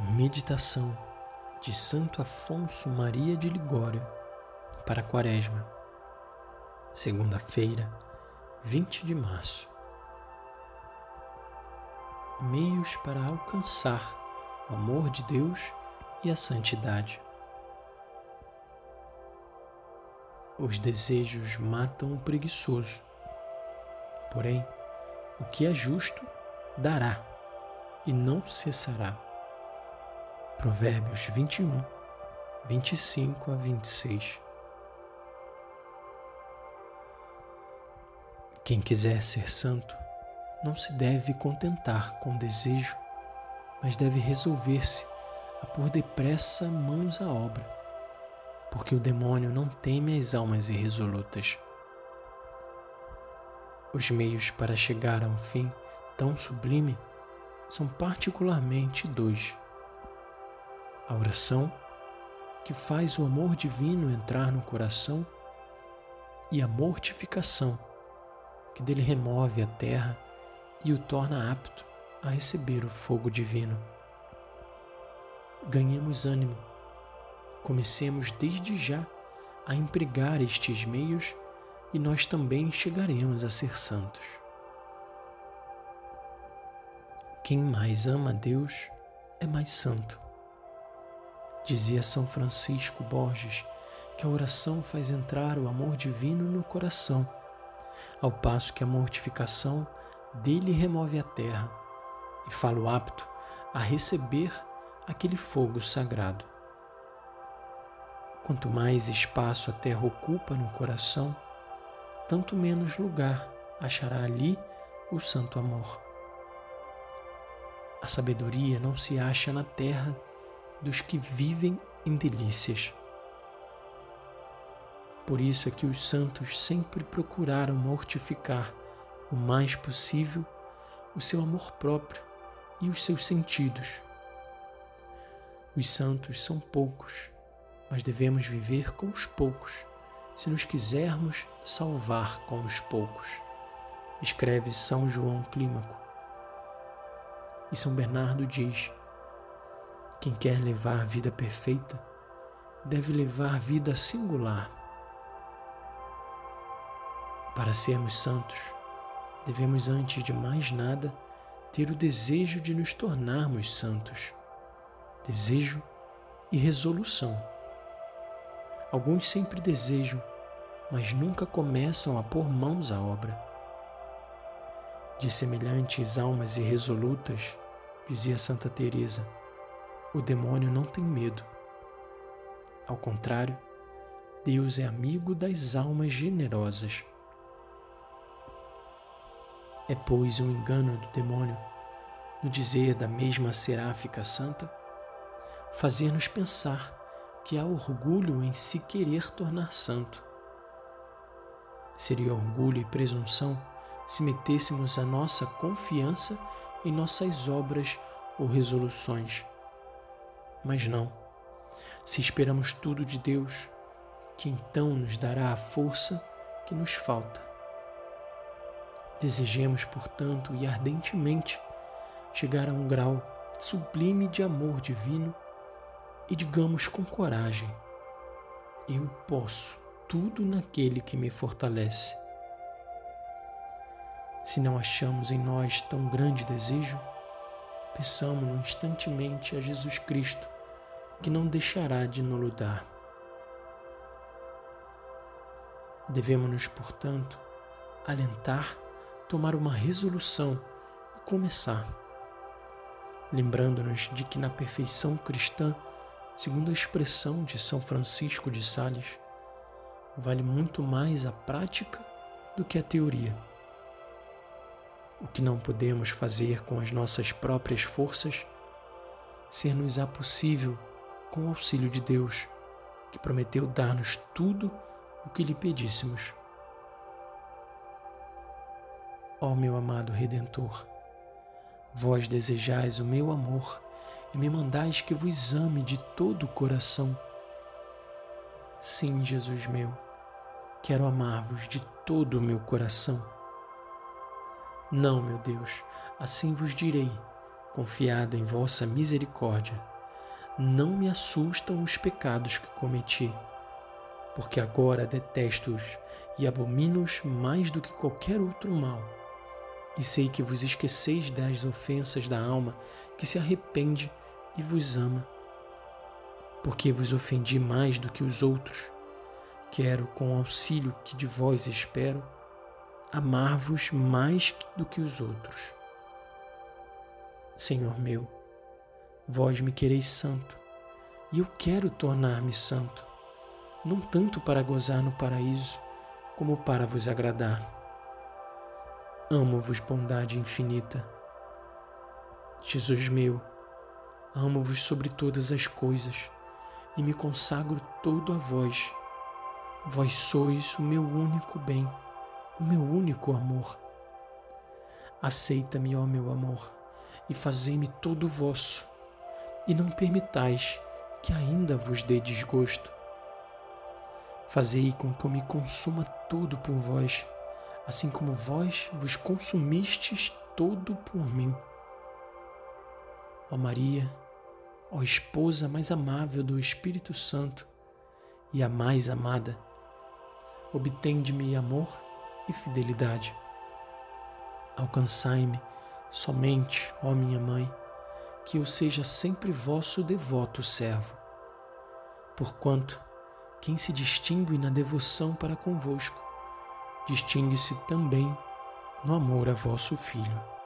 Meditação de Santo Afonso Maria de Ligório para Quaresma, segunda-feira, 20 de março. Meios para alcançar o amor de Deus e a santidade. Os desejos matam o preguiçoso, porém, o que é justo dará e não cessará. Provérbios 21, 25 a 26. Quem quiser ser santo não se deve contentar com desejo, mas deve resolver-se a pôr depressa mãos à obra, porque o demônio não teme as almas irresolutas. Os meios para chegar a um fim tão sublime são particularmente dois a oração que faz o amor divino entrar no coração e a mortificação que dele remove a terra e o torna apto a receber o fogo divino. Ganhemos ânimo, comecemos desde já a empregar estes meios e nós também chegaremos a ser santos. Quem mais ama a Deus é mais santo. Dizia São Francisco Borges que a oração faz entrar o amor divino no coração, ao passo que a mortificação dele remove a terra e fala-o apto a receber aquele fogo sagrado. Quanto mais espaço a terra ocupa no coração, tanto menos lugar achará ali o santo amor. A sabedoria não se acha na terra dos que vivem em delícias. Por isso é que os santos sempre procuraram mortificar o mais possível o seu amor próprio e os seus sentidos. Os santos são poucos, mas devemos viver com os poucos, se nos quisermos salvar com os poucos, escreve São João Clímaco. E São Bernardo diz: quem quer levar a vida perfeita deve levar vida singular. Para sermos santos, devemos, antes de mais nada, ter o desejo de nos tornarmos santos. Desejo e resolução. Alguns sempre desejam, mas nunca começam a pôr mãos à obra. De semelhantes almas irresolutas, dizia Santa Teresa, o demônio não tem medo. Ao contrário, Deus é amigo das almas generosas. É, pois, um engano do demônio, no dizer da mesma seráfica santa, fazer-nos pensar que há orgulho em se querer tornar santo. Seria orgulho e presunção se metêssemos a nossa confiança em nossas obras ou resoluções mas não. Se esperamos tudo de Deus, que então nos dará a força que nos falta. Desejemos, portanto, e ardentemente chegar a um grau sublime de amor divino e digamos com coragem: Eu posso tudo naquele que me fortalece. Se não achamos em nós tão grande desejo, peçamos-no instantemente a Jesus Cristo que não deixará de nos dar. Devemos-nos, portanto, alentar, tomar uma resolução e começar, lembrando-nos de que na perfeição cristã, segundo a expressão de São Francisco de Sales, vale muito mais a prática do que a teoria. O que não podemos fazer com as nossas próprias forças, ser-nos-á possível com o auxílio de Deus, que prometeu dar-nos tudo o que lhe pedíssemos. Ó meu amado Redentor, vós desejais o meu amor e me mandais que vos ame de todo o coração. Sim, Jesus meu, quero amar-vos de todo o meu coração. Não, meu Deus, assim vos direi, confiado em vossa misericórdia, não me assustam os pecados que cometi, porque agora detesto-os e abomino-os mais do que qualquer outro mal. E sei que vos esqueceis das ofensas da alma, que se arrepende e vos ama. Porque vos ofendi mais do que os outros, quero, com o auxílio que de vós espero, amar-vos mais do que os outros. Senhor meu, vós me quereis santo, e eu quero tornar-me santo, não tanto para gozar no paraíso, como para vos agradar. Amo-vos, bondade infinita. Jesus meu, amo-vos sobre todas as coisas e me consagro todo a vós. Vós sois o meu único bem, o meu único amor. Aceita-me, ó meu amor, e fazei-me todo vosso, e não permitais que ainda vos dê desgosto Fazei com que eu me consuma todo por vós, assim como vós vos consumistes todo por mim. Ó Maria, ó esposa mais amável do Espírito Santo e a mais amada, obtende-me amor e fidelidade. Alcançai-me somente, ó minha mãe, que eu seja sempre vosso devoto servo. Porquanto, quem se distingue na devoção para convosco, distingue-se também no amor a vosso Filho.